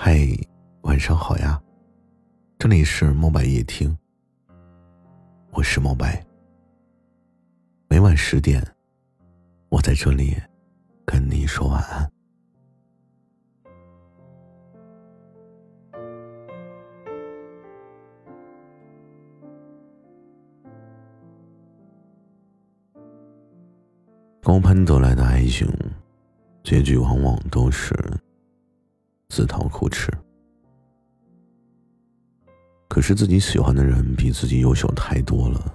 嗨，晚上好呀，这里是墨白夜听，我是墨白。每晚十点，我在这里跟你说晚安。高攀得来的爱情，结局往往都是。自讨苦吃。可是自己喜欢的人比自己优秀太多了，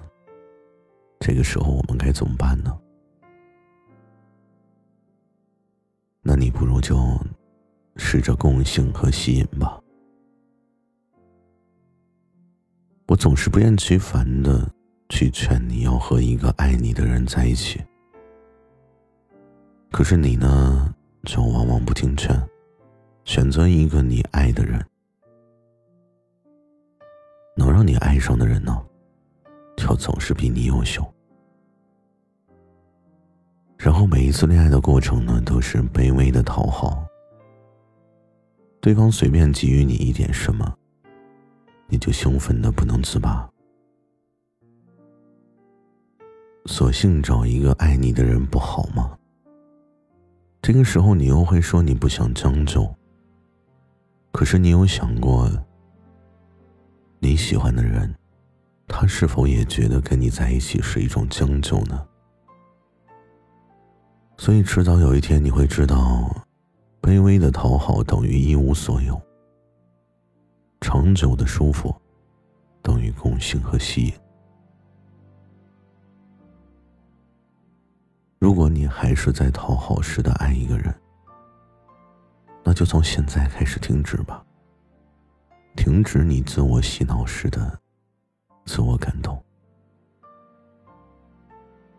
这个时候我们该怎么办呢？那你不如就试着共性和吸引吧。我总是不厌其烦的去劝你要和一个爱你的人在一起，可是你呢，就往往不听劝。选择一个你爱的人，能让你爱上的人呢，就总是比你优秀。然后每一次恋爱的过程呢，都是卑微的讨好。对方随便给予你一点什么，你就兴奋的不能自拔。索性找一个爱你的人不好吗？这个时候你又会说你不想将就。可是你有想过，你喜欢的人，他是否也觉得跟你在一起是一种将就呢？所以迟早有一天你会知道，卑微的讨好等于一无所有，长久的舒服等于共性和吸引。如果你还是在讨好式的爱一个人，那就从现在开始停止吧。停止你自我洗脑式的自我感动，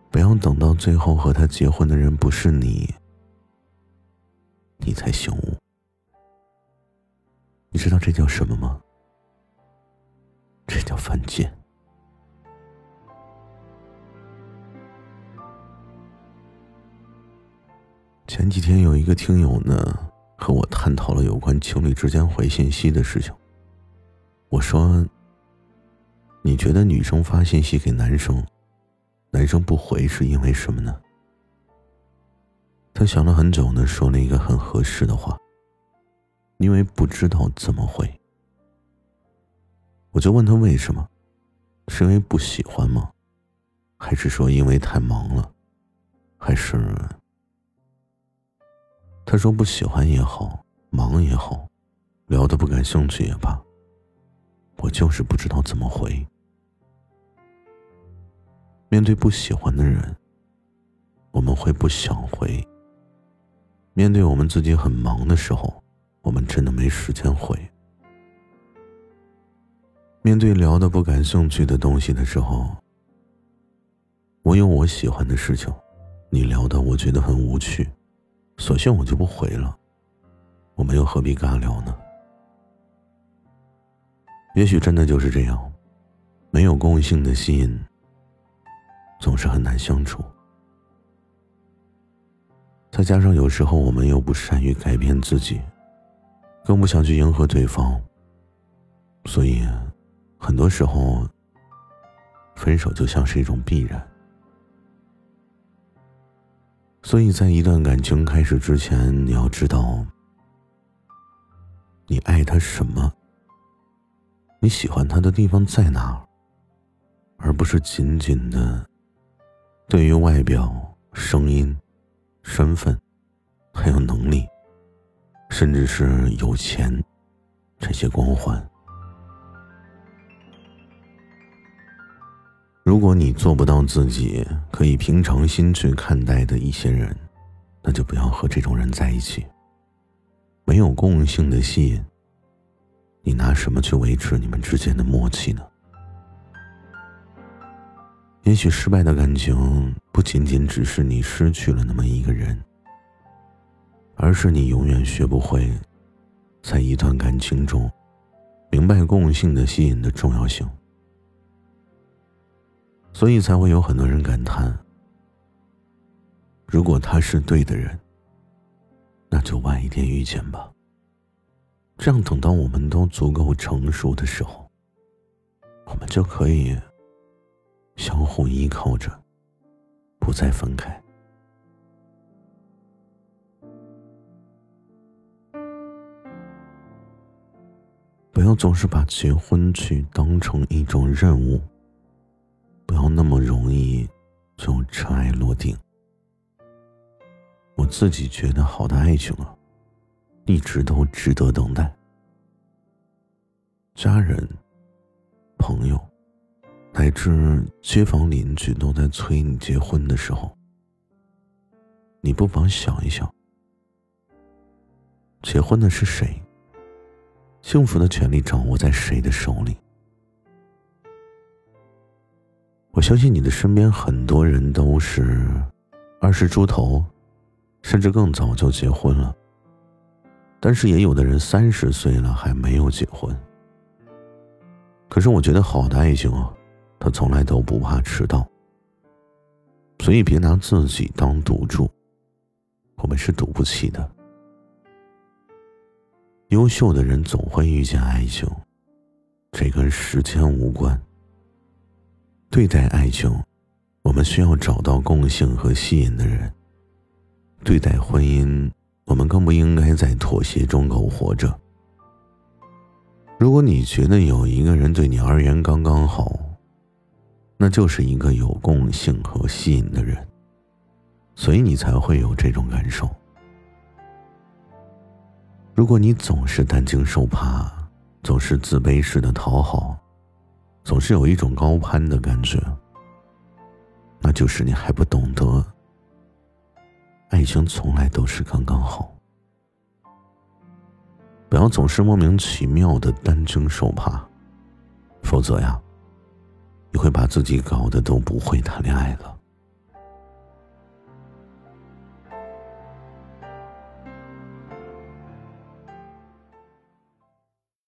不要等到最后和他结婚的人不是你，你才醒悟。你知道这叫什么吗？这叫犯贱。前几天有一个听友呢。和我探讨了有关情侣之间回信息的事情。我说：“你觉得女生发信息给男生，男生不回是因为什么呢？”他想了很久呢，说了一个很合适的话：“因为不知道怎么回。”我就问他为什么？是因为不喜欢吗？还是说因为太忙了？还是？他说：“不喜欢也好，忙也好，聊的不感兴趣也罢，我就是不知道怎么回。面对不喜欢的人，我们会不想回；面对我们自己很忙的时候，我们真的没时间回；面对聊的不感兴趣的东西的时候，我有我喜欢的事情，你聊的我觉得很无趣。”索性我就不回了，我们又何必尬聊呢？也许真的就是这样，没有共性的吸引，总是很难相处。再加上有时候我们又不善于改变自己，更不想去迎合对方，所以很多时候，分手就像是一种必然。所以在一段感情开始之前，你要知道，你爱他什么，你喜欢他的地方在哪儿，而不是仅仅的对于外表、声音、身份，还有能力，甚至是有钱这些光环。如果你做不到自己可以平常心去看待的一些人，那就不要和这种人在一起。没有共性的吸引，你拿什么去维持你们之间的默契呢？也许失败的感情不仅仅只是你失去了那么一个人，而是你永远学不会，在一段感情中，明白共性的吸引的重要性。所以才会有很多人感叹：如果他是对的人，那就晚一点遇见吧。这样等到我们都足够成熟的时候，我们就可以相互依靠着，不再分开。不要总是把结婚去当成一种任务，要那么容易就尘埃落定。我自己觉得好的爱情啊，一直都值得等待。家人、朋友，乃至街坊邻居都在催你结婚的时候，你不妨想一想：结婚的是谁？幸福的权利掌握在谁的手里？我相信你的身边很多人都是二十出头。甚至更早就结婚了，但是也有的人三十岁了还没有结婚。可是我觉得好的爱情啊，他从来都不怕迟到，所以别拿自己当赌注，我们是赌不起的。优秀的人总会遇见爱情，这跟时间无关。对待爱情，我们需要找到共性和吸引的人。对待婚姻，我们更不应该在妥协中苟活着。如果你觉得有一个人对你而言刚刚好，那就是一个有共性和吸引的人，所以你才会有这种感受。如果你总是担惊受怕，总是自卑式的讨好，总是有一种高攀的感觉，那就是你还不懂得。爱情从来都是刚刚好，不要总是莫名其妙的担惊受怕，否则呀，你会把自己搞得都不会谈恋爱了。